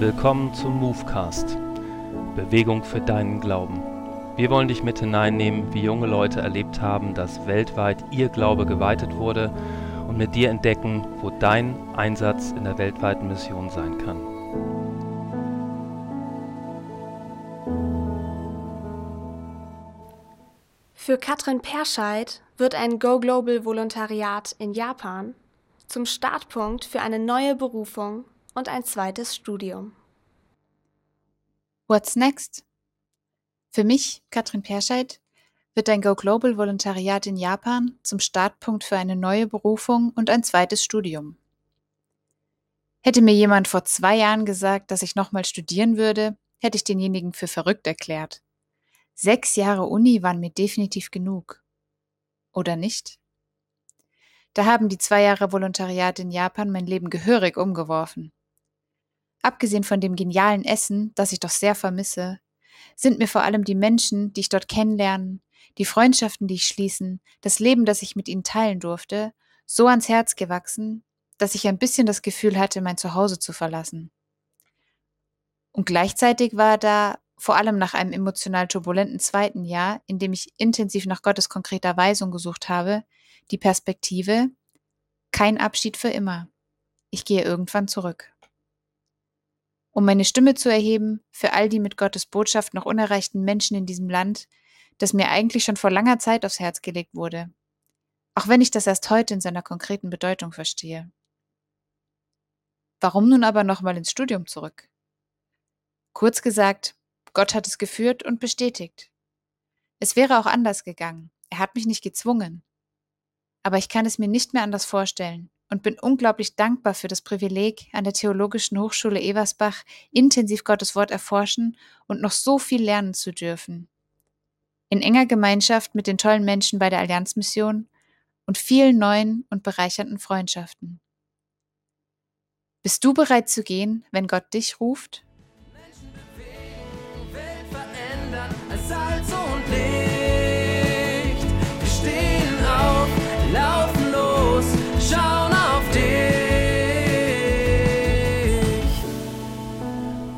Willkommen zum Movecast. Bewegung für deinen Glauben. Wir wollen dich mit hineinnehmen, wie junge Leute erlebt haben, dass weltweit ihr Glaube geweitet wurde und mit dir entdecken, wo dein Einsatz in der weltweiten Mission sein kann. Für Katrin Perscheid wird ein Go Global Volontariat in Japan zum Startpunkt für eine neue Berufung und ein zweites Studium. What's next? Für mich, Katrin Perscheid, wird ein Go Global Volontariat in Japan zum Startpunkt für eine neue Berufung und ein zweites Studium. Hätte mir jemand vor zwei Jahren gesagt, dass ich nochmal studieren würde, hätte ich denjenigen für verrückt erklärt. Sechs Jahre Uni waren mir definitiv genug. Oder nicht? Da haben die zwei Jahre Volontariat in Japan mein Leben gehörig umgeworfen. Abgesehen von dem genialen Essen, das ich doch sehr vermisse, sind mir vor allem die Menschen, die ich dort kennenlernen, die Freundschaften, die ich schließen, das Leben, das ich mit ihnen teilen durfte, so ans Herz gewachsen, dass ich ein bisschen das Gefühl hatte, mein Zuhause zu verlassen. Und gleichzeitig war da, vor allem nach einem emotional turbulenten zweiten Jahr, in dem ich intensiv nach Gottes konkreter Weisung gesucht habe, die Perspektive, kein Abschied für immer. Ich gehe irgendwann zurück. Um meine Stimme zu erheben für all die mit Gottes Botschaft noch unerreichten Menschen in diesem Land, das mir eigentlich schon vor langer Zeit aufs Herz gelegt wurde. Auch wenn ich das erst heute in seiner konkreten Bedeutung verstehe. Warum nun aber nochmal ins Studium zurück? Kurz gesagt, Gott hat es geführt und bestätigt. Es wäre auch anders gegangen. Er hat mich nicht gezwungen aber ich kann es mir nicht mehr anders vorstellen und bin unglaublich dankbar für das Privileg, an der Theologischen Hochschule Eversbach intensiv Gottes Wort erforschen und noch so viel lernen zu dürfen. In enger Gemeinschaft mit den tollen Menschen bei der Allianzmission und vielen neuen und bereichernden Freundschaften. Bist du bereit zu gehen, wenn Gott dich ruft?